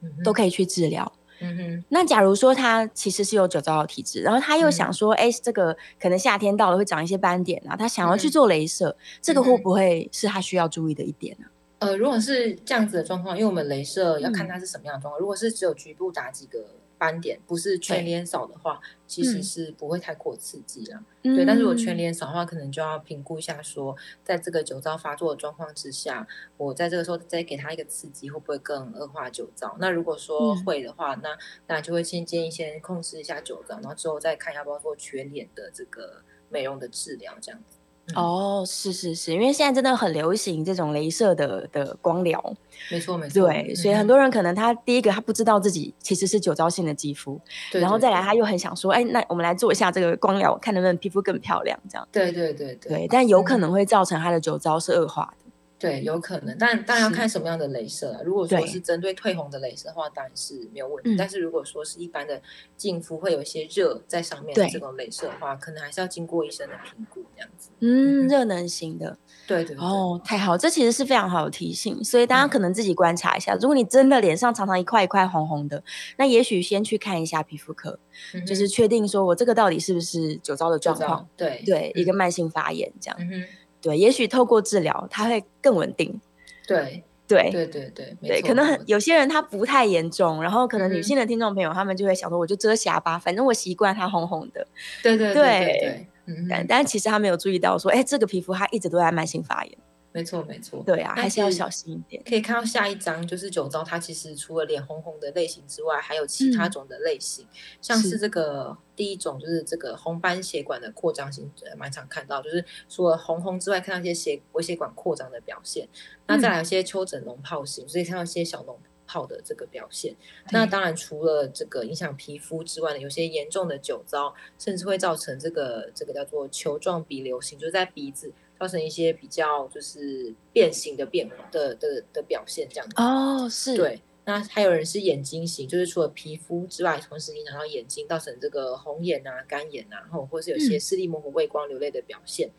对，都可以去治疗。嗯哼。那假如说他其实是有酒糟的体质，然后他又想说，哎、嗯，这个可能夏天到了会长一些斑点啊，他想要去做镭射，嗯、这个会不会是他需要注意的一点呢、啊？呃，如果是这样子的状况，因为我们镭射要看它是什么样的状况、嗯。如果是只有局部打几个斑点，不是全脸扫的话，其实是不会太过刺激了、嗯。对，但是如果全脸扫的话，可能就要评估一下说，说在这个酒糟发作的状况之下，我在这个时候再给他一个刺激，会不会更恶化酒糟？那如果说会的话，嗯、那那就会先建议先控制一下酒糟，然后之后再看要不要做全脸的这个美容的治疗，这样子。嗯、哦，是是是，因为现在真的很流行这种镭射的的光疗，没错没。错，对、嗯，所以很多人可能他第一个他不知道自己其实是酒糟性的肌肤，对，然后再来他又很想说，哎，那我们来做一下这个光疗，看能不能皮肤更漂亮，这样，对对对对，对，但有可能会造成他的酒糟是恶化的。对，有可能，但但要看什么样的镭射啊。如果说是针对褪红的镭射的话，当然是没有问题。但是如果说是一般的净肤，会有一些热在上面的这种镭射的话，可能还是要经过医生的评估这样子。嗯，热能型的，对对，对。哦，太好，这其实是非常好的提醒。所以大家可能自己观察一下，嗯、如果你真的脸上常常一块一块红红的，那也许先去看一下皮肤科，嗯、就是确定说我这个到底是不是酒糟的状况。对对、嗯，一个慢性发炎这样。嗯对，也许透过治疗，它会更稳定。对对对对对对，可能很有些人他不太严重，然后可能女性的听众朋友、嗯、他们就会想说，我就遮瑕吧，反正我习惯它红红的。对对对对，对，嗯，但但其实他没有注意到说，哎，这个皮肤它一直都在慢性发炎。没错，没错。对啊，还是要小心一点。可以看到下一张，就是酒糟，它其实除了脸红红的类型之外，还有其他种的类型，嗯、像是这个第一种，就是这个红斑血管的扩张型，蛮常看到，就是除了红红之外，看到一些血微血管扩张的表现。那再来一些丘疹脓泡型，所以看到一些小脓泡的这个表现。那当然，除了这个影响皮肤之外呢，有些严重的酒糟，甚至会造成这个这个叫做球状鼻流型，就是在鼻子。造成一些比较就是变形的变化的的的表现，这样子哦，是对。那还有人是眼睛型，就是除了皮肤之外，同时影响到眼睛，造成这个红眼啊、干眼啊，或或是有些视力模糊、畏光、流泪的表现。嗯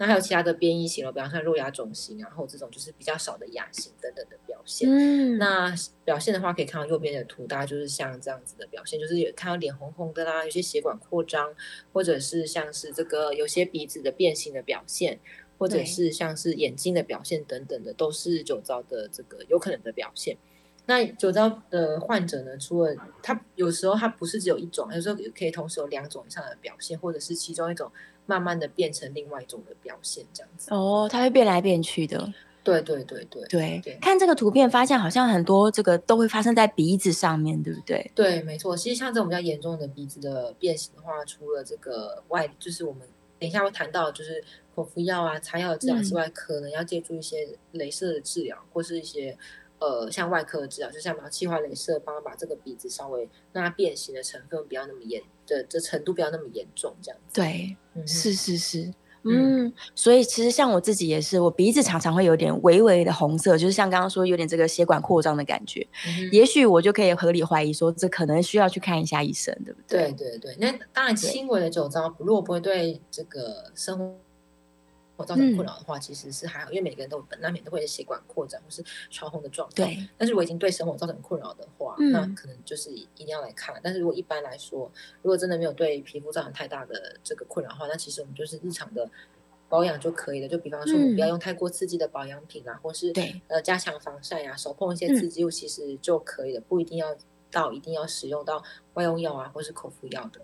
那还有其他的变异型了，比方像肉芽肿型，然后这种就是比较少的牙型等等的表现。嗯，那表现的话，可以看到右边的图，大家就是像这样子的表现，就是有看到脸红红的啦，有些血管扩张，或者是像是这个有些鼻子的变形的表现，或者是像是眼睛的表现等等的，都是酒糟的这个有可能的表现。那酒糟的患者呢，除了他有时候他不是只有一种，有时候可以同时有两种以上的表现，或者是其中一种。慢慢的变成另外一种的表现，这样子哦，它会变来变去的。对对对对对对。看这个图片，发现好像很多这个都会发生在鼻子上面对不对？对，没错。其实像这种比较严重的鼻子的变形的话，除了这个外，就是我们等一下会谈到，就是口服药啊、擦药的治疗之外，嗯，可能要借助一些镭射的治疗，或是一些。呃，像外科的治疗，就像把气化镭射，帮他把这个鼻子稍微让它变形的成分不要那么严的，这程度不要那么严重，这样子。对，嗯、是是是，嗯，所以其实像我自己也是，我鼻子常常会有点微微的红色，就是像刚刚说有点这个血管扩张的感觉，嗯、也许我就可以合理怀疑说，这可能需要去看一下医生，对不对？对对对，那当然轻微的酒糟，如果不会对这个生活。造成困扰的话，其实是还好，因为每个人都本难免都会有血管扩展或是潮红的状态。对，但是如果已经对生活造成困扰的话，嗯，那可能就是一定要来看。但是如果一般来说，如果真的没有对皮肤造成太大的这个困扰的话，那其实我们就是日常的保养就可以了。就比方说，不要用太过刺激的保养品啊，嗯，或是呃加强防晒啊，手碰一些刺激物其实就可以了，不一定要到一定要使用到外用药啊，或是口服药的。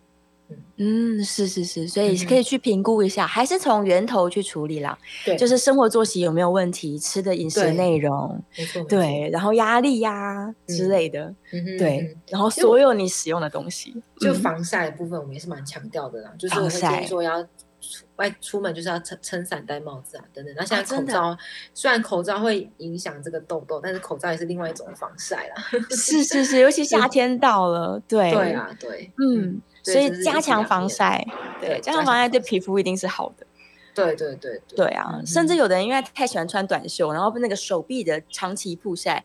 嗯，是是是，所以可以去评估一下，嗯、还是从源头去处理啦。对，就是生活作息有没有问题，吃的饮食内容，没错，对，然后压力呀、啊嗯、之类的，嗯、对，然后所有你使用的东西，就防晒的部分，我们也是蛮强调的啦，嗯、就是我会建议说要。外出门就是要撑撑伞、戴帽子啊，等等。那现在口罩、啊、虽然口罩会影响这个痘痘，但是口罩也是另外一种防晒啦。是是是，尤其夏 天到了，对对啊，对，嗯，所以加强防晒，对，加强防晒对皮肤一定是好的。对对对对，对啊，嗯、甚至有的人因为太喜欢穿短袖，然后那个手臂的长期曝晒。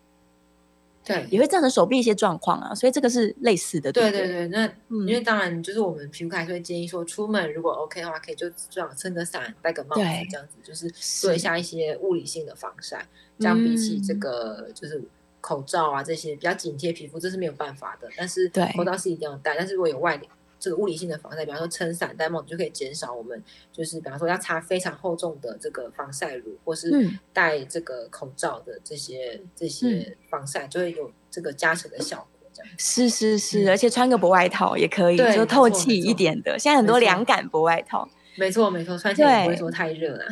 对，也会造成手臂一些状况啊，所以这个是类似的。对对对，那、嗯、因为当然就是我们皮肤科还是会建议说，出门如果 OK 的话，可以就最好撑个伞、戴个帽子这样子，就是做一下一些物理性的防晒。这样比起这个就是口罩啊这些比较紧贴皮肤，这是没有办法的。但是口罩是一定要戴，但是如果有外力。这个物理性的防晒，比方说撑伞、戴帽子，就可以减少我们就是比方说要擦非常厚重的这个防晒乳，或是戴这个口罩的这些、嗯、这些防晒，就会有这个加成的效果。这样是是是、嗯，而且穿个薄外套也可以，就透气一点的。现在很多凉感薄外套。没错，没错，穿起来也不会说太热了。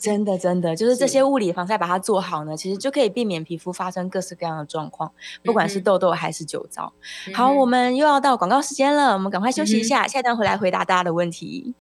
真的，真的，就是 这些物理防晒把它做好呢，其实就可以避免皮肤发生各式各样的状况，不管是痘痘还是酒糟。嗯、好，我们又要到广告时间了，我们赶快休息一下，嗯、下一段回来回答大家的问题。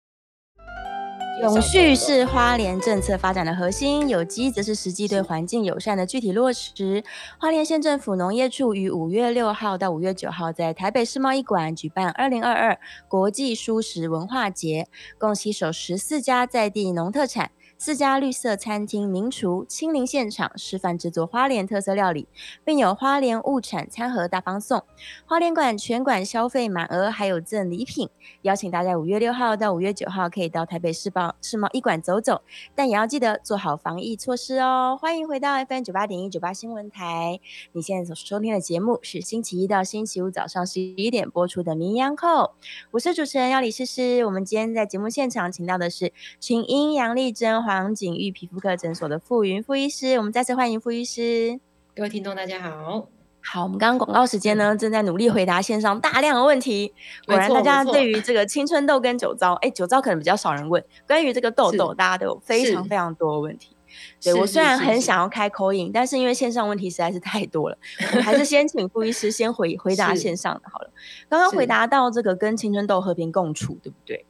永续是花莲政策发展的核心，有机则是实际对环境友善的具体落实。花莲县政府农业处于五月六号到五月九号在台北世贸一馆举办二零二二国际蔬食文化节，共携手十四家在地农特产。四家绿色餐厅名厨亲临现场示范制作花莲特色料理，并有花莲物产餐盒大放送。花莲馆全馆消费满额还有赠礼品，邀请大家五月六号到五月九号可以到台北世贸世贸一馆走走，但也要记得做好防疫措施哦。欢迎回到 FM 九八点一九八新闻台，你现在所收听的节目是星期一到星期五早上十一点播出的《名医央叩》，我是主持人要李诗诗。我们今天在节目现场请到的是群英杨丽珍。黄景玉皮肤科诊所的傅云傅医师，我们再次欢迎傅医师。各位听众，大家好。好，我们刚刚广告时间呢，正在努力回答线上大量的问题。果然，大家对于这个青春痘跟酒糟，哎，酒糟可能比较少人问。关于这个痘痘，大家都有非常非常多的问题。对，我虽然很想要开 call in，但是因为线上问题实在是太多了，我还是先请傅医师先回 回答线上的好了。刚刚回答到这个跟青春痘和平共处，对不对？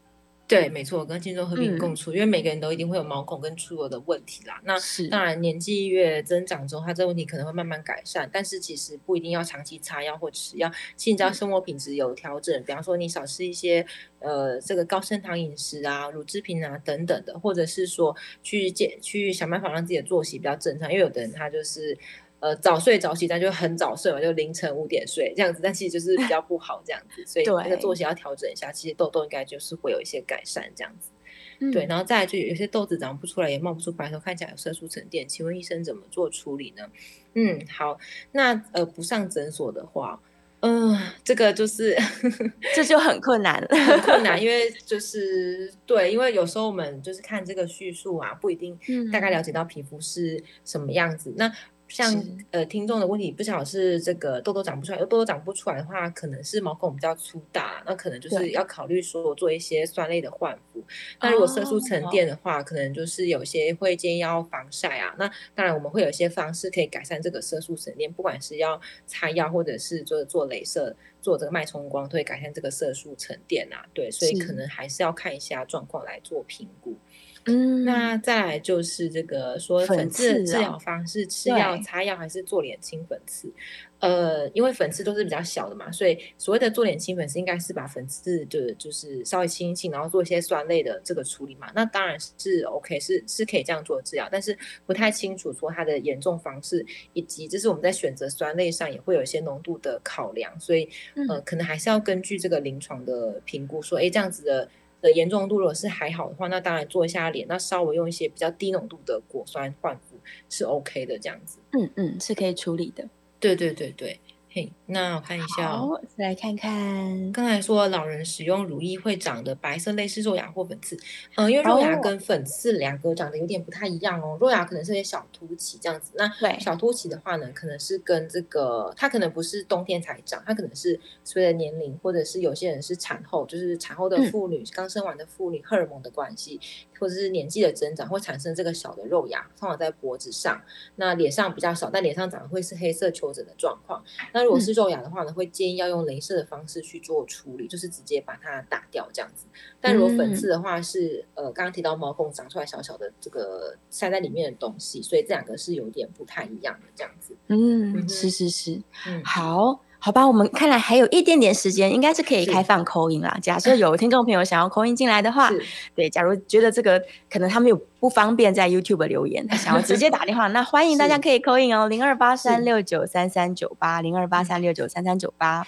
对，没错，跟青春痘和平共处，嗯，因为每个人都一定会有毛孔跟出油的问题啦。那当然，年纪越增长之后，它这个问题可能会慢慢改善，但是其实不一定要长期擦药或吃药。其实只要生活品质有调整，嗯，比方说你少吃一些呃这个高升糖饮食啊、乳制品啊等等的，或者是说去健去想办法让自己的作息比较正常，因为有的人他就是。呃，早睡早起，但就很早睡嘛，就凌晨五点睡这样子，但其实就是比较不好这样子，所以那个作息要调整一下。其实痘痘应该就是会有一些改善这样子，嗯、对。然后再来就有些痘子长不出来，也冒不出白头，看起来有色素沉淀，请问医生怎么做处理呢？嗯，好，那呃不上诊所的话，嗯、呃，这个就是 这就很困难了，很困难，因为就是对，因为有时候我们就是看这个叙述啊，不一定大概了解到皮肤是什么样子，嗯、那。像呃听众的问题，不晓得是这个痘痘长不出来，痘痘长不出来的话，可能是毛孔比较粗大，那可能就是要考虑说做一些酸类的焕肤。那如果色素沉淀的话，可能就是有些会建议要防晒啊。那当然我们会有一些方式可以改善这个色素沉淀，不管是要擦药或者是做做镭射、做这个脉冲光，都会改善这个色素沉淀啊。对，所以可能还是要看一下状况来做评估。嗯，那再来就是这个说粉刺治疗方式，吃药、擦药还是做脸清粉刺？呃，因为粉刺都是比较小的嘛，所以所谓的做脸清粉刺，应该是把粉刺的，就是稍微清一清，然后做一些酸类的这个处理嘛。那当然是 OK，是是可以这样做治疗，但是不太清楚说它的严重方式，以及就是我们在选择酸类上也会有一些浓度的考量，所以呃，可能还是要根据这个临床的评估，说，哎，这样子的。的严重度如果是还好的话，那当然做一下脸，那稍微用一些比较低浓度的果酸换肤是 OK 的，这样子。嗯嗯，是可以处理的。对对对对，嘿，那我看一下哦，再来看看。刚才说老人使用乳液会长的白色类似肉芽或粉刺，嗯、呃，因为肉芽跟粉刺两个长得有点不太一样哦。肉芽可能是些小凸起这样子，那小凸起的话呢，可能是跟这个它可能不是冬天才长，它可能是随着年龄或者是有些人是产后，就是产后的妇女、嗯、刚生完的妇女荷尔蒙的关系，或者是年纪的增长会产生这个小的肉芽，通常在脖子上，那脸上比较少，但脸上长的会是黑色丘疹的状况。那如果是肉芽的话呢，会建议要用镭射的方式去做处理，就是直接把它打掉这样子。但如果粉刺的话是，呃，刚刚提到毛孔长出来小小的这个塞在里面的东西，所以这两个是有点不太一样的这样子。嗯，是是是，嗯，好。好吧，我们看来还有一点点时间，应该是可以开放 call in 啦。假设有听众朋友想要 call in 进来的话，对，假如觉得这个可能他们有不方便在 YouTube 留言，他想要直接打电话，那欢迎大家可以 call in 哦，零二八三六九三三九八，零二八三六九三三九八。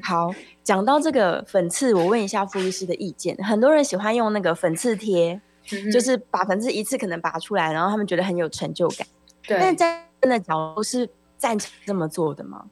好，讲到这个粉刺，我问一下傅律师的意见。很多人喜欢用那个粉刺贴，嗯、就是把粉刺一次可能拔出来，然后他们觉得很有成就感。对，但真的角度是赞成这么做的吗？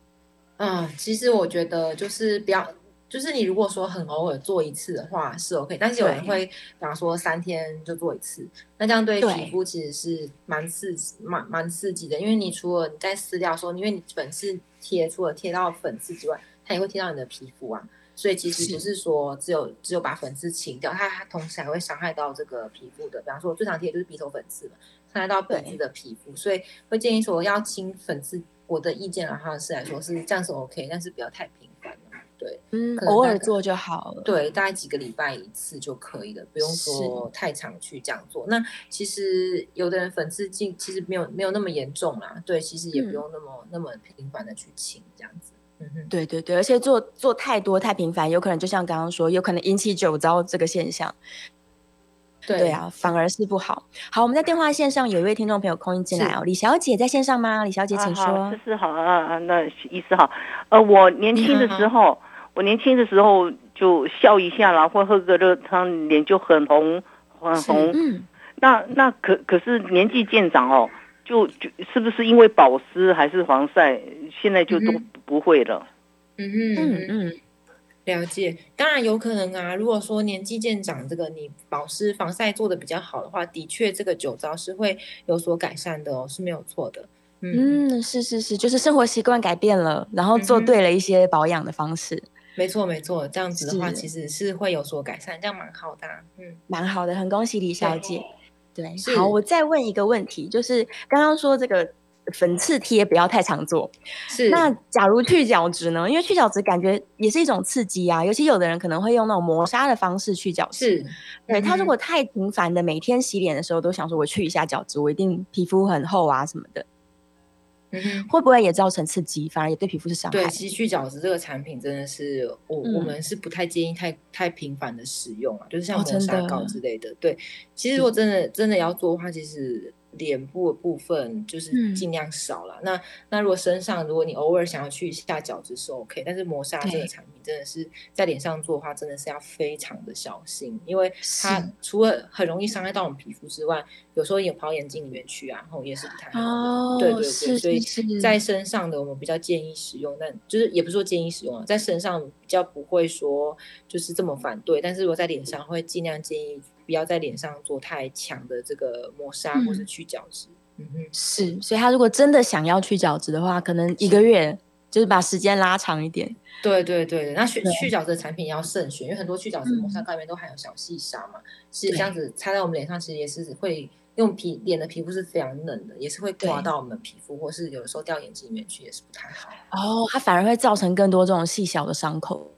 嗯，其实我觉得就是比较，就是你如果说很偶尔做一次的话是 OK，但是有人会，比方说三天就做一次，那这样对皮肤其实是蛮刺激、蛮蛮刺激的，因为你除了你在撕掉的时候，因为你粉刺贴除了贴到粉刺之外，它也会贴到你的皮肤啊，所以其实不是。说只有只有把粉刺清掉，它它同时还会伤害到这个皮肤的，比方说我最常贴的就是鼻头粉刺嘛，伤害到本质的皮肤，所以会建议说要清粉刺。我的意见的话是来说是这样是 OK，但是不要太频繁了，对，嗯，偶尔做就好了，对，大概几个礼拜一次就可以了，不用说太常去这样做。那其实有的人粉刺进其实没有没有那么严重啦，对，其实也不用那么、嗯、那么频繁的去清这样子，对对对，而且做做太多太频繁，有可能就像刚刚说，有可能引起酒糟这个现象。对，对啊，反而是不好。好，我们在电话线上有一位听众朋友空音进来哦，李小姐在线上吗？李小姐，请说。啊、是是好啊啊，那医师好。呃，我年轻的时候，我年轻的时候就笑一下然后喝个热汤，脸就很红很红。嗯。那那可可是年纪渐长哦，就就是不是因为保湿还是防晒，现在就都不会了。嗯嗯嗯嗯。了解，当然有可能啊。如果说年纪渐长，这个你保湿防晒做的比较好的话，的确这个酒糟是会有所改善的哦，是没有错的。嗯，嗯，是是是，就是生活习惯改变了，然后做对了一些保养的方式。嗯、没错没错，这样子的话其实是会有所改善，这样蛮好的、啊。嗯，蛮好的，很恭喜李小姐。对，对，好，我再问一个问题，就是刚刚说这个。粉刺贴不要太常做，是。那假如去角质呢？因为去角质感觉也是一种刺激啊，尤其有的人可能会用那种磨砂的方式去角质。是，对、嗯、他如果太频繁的每天洗脸的时候都想说我去一下角质，我一定皮肤很厚啊什么的。嗯，会不会也造成刺激，反而也对皮肤是伤害？对，其实去角质这个产品真的是我、嗯、我们是不太建议太太频繁的使用啊，就是像磨砂膏之类的。哦、的对，其实如果真的真的要做的话，其实。脸部的部分就是尽量少了。嗯、那那如果身上，如果你偶尔想要去一下角质是 OK，但是磨砂这个产品真的是在脸上做的话，真的是要非常的小心，因为它除了很容易伤害到我们皮肤之外，有时候也跑眼睛里面去啊，然后也是不太好的。哦、对对对，所以在身上的我们比较建议使用，但就是也不是说建议使用啊，在身上比较不会说就是这么反对，但是如果在脸上会尽量建议。不要在脸上做太强的这个磨砂或者去角质。嗯哼，是，所以他如果真的想要去角质的话，可能一个月就是把时间拉长一点。对对对，那去去角质的产品要慎选，因为很多去角质磨砂膏里面都含有小细沙嘛，是这样子擦在我们脸上，其实也是会用皮脸的皮肤是非常嫩的，也是会刮到我们的皮肤，或是有的时候掉眼睛里面去也是不太好。哦，它反而会造成更多这种细小的伤口。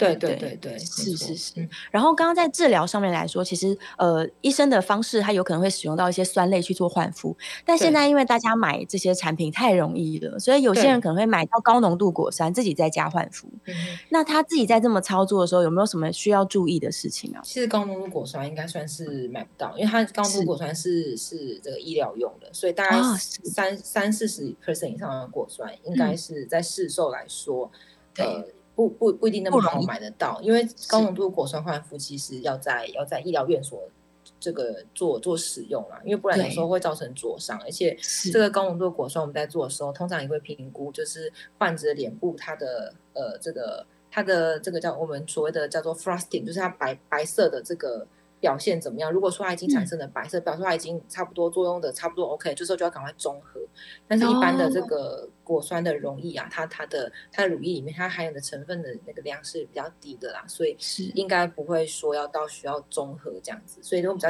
对对对对，是是是。然后刚刚在治疗上面来说，其实呃，医生的方式他有可能会使用到一些酸类去做换肤，但现在因为大家买这些产品太容易了，所以有些人可能会买到高浓度果酸自己在家换肤。那他自己在这么操作的时候，有没有什么需要注意的事情啊？其实高浓度果酸应该算是买不到，因为它高浓度果酸是是，是这个医疗用的，所以大概三三四十 percent 以上的果酸应该是在市售来说，嗯、呃。不不不一定那么好买得到，因为高浓度果酸焕肤其实要在要在医疗院所这个做做使用啦，因为不然有时候会造成灼伤，而且这个高浓度果酸我们在做的时候，通常也会评估，就是患者脸部它的呃这个它的这个叫我们所谓的叫做 frosting，就是它白白色的这个。表现怎么样？如果说它已经产生了白色，嗯、表示它已经差不多作用的差不多 OK，这时候就要赶快中和。但是，一般的这个果酸的溶液啊，它它的它的乳液里面它含有的成分的那个量是比较低的啦，所以是应该不会说要到需要中和这样子。所以都比较。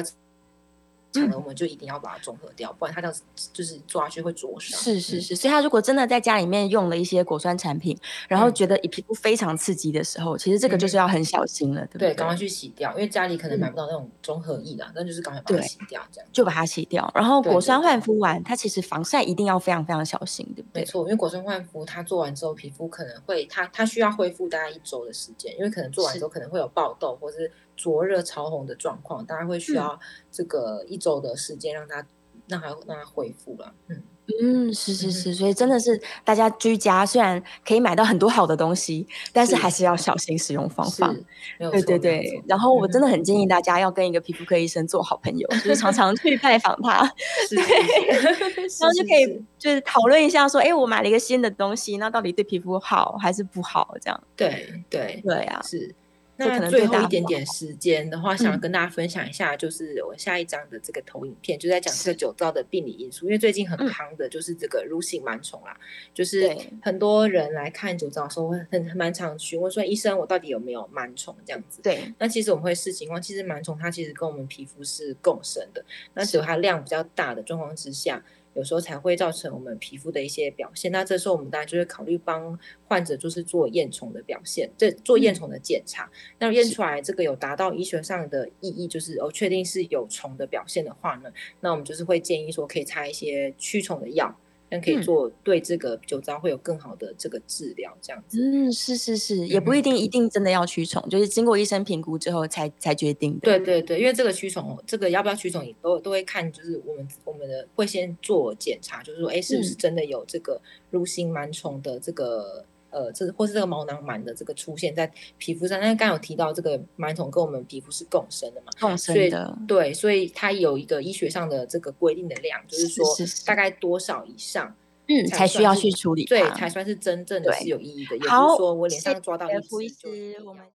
可能我们就一定要把它综合掉，不然它这样就是做下去会灼伤。是是是，所以他如果真的在家里面用了一些果酸产品，然后觉得皮肤非常刺激的时候，其实这个就是要很小心了，对不对？对，赶快去洗掉，因为家里可能买不到那种综合液的，那就是赶快把它洗掉，这样就把它洗掉。然后果酸焕肤完，它其实防晒一定要非常非常小心，对不对？没错，因为果酸焕肤它做完之后，皮肤可能会它它需要恢复大概一周的时间，因为可能做完之后可能会有爆痘或是。灼热潮红的状况，当然会需要这个一周的时间让它、嗯、让它让它恢复了。嗯嗯，是是是，所以真的是大家居家虽然可以买到很多好的东西，但是还是要小心使用方法。对对对，然后我真的很建议大家要跟一个皮肤科医生做好朋友，嗯、就是常常去拜访他，对，然后就可以就是讨论一下说，哎，我买了一个新的东西，那到底对皮肤好还是不好？这样。对对对啊，是。那最后一点点时间的话，想要跟大家分享一下，就是我下一张的这个投影片，就在讲这个酒糟的病理因素。因为最近很夯的就是这个蠕形螨虫啦，就是很多人来看酒糟的时候会很蛮常询问说，医生我到底有没有螨虫这样子？对。那其实我们会视情况，其实螨虫它其实跟我们皮肤是共生的，那只有它量比较大的状况之下。有时候才会造成我们皮肤的一些表现，那这时候我们当然就会考虑帮患者就是做验虫的表现，这做验虫的检查。嗯、那验出来这个有达到医学上的意义，就是哦确定是有虫的表现的话呢，那我们就是会建议说可以擦一些驱虫的药。但可以做对这个酒糟会有更好的这个治疗，这样子。嗯，是是是，也不一定一定真的要驱虫，就是经过医生评估之后才才决定的。对对对，因为这个驱虫，这个要不要驱虫，也都都会看，就是我们我们的会先做检查，就是说，哎，是不是真的有这个入侵螨虫的这个。呃，这或是这个毛囊螨的这个出现在皮肤上，但是刚刚有提到这个螨虫跟我们皮肤是共生的嘛？共生的，对，所以它有一个医学上的这个规定的量，就是说大概多少以上，嗯，才需要去处理，对，才算是真正的是有意义的。也就是说，我脸上抓到一只，我们。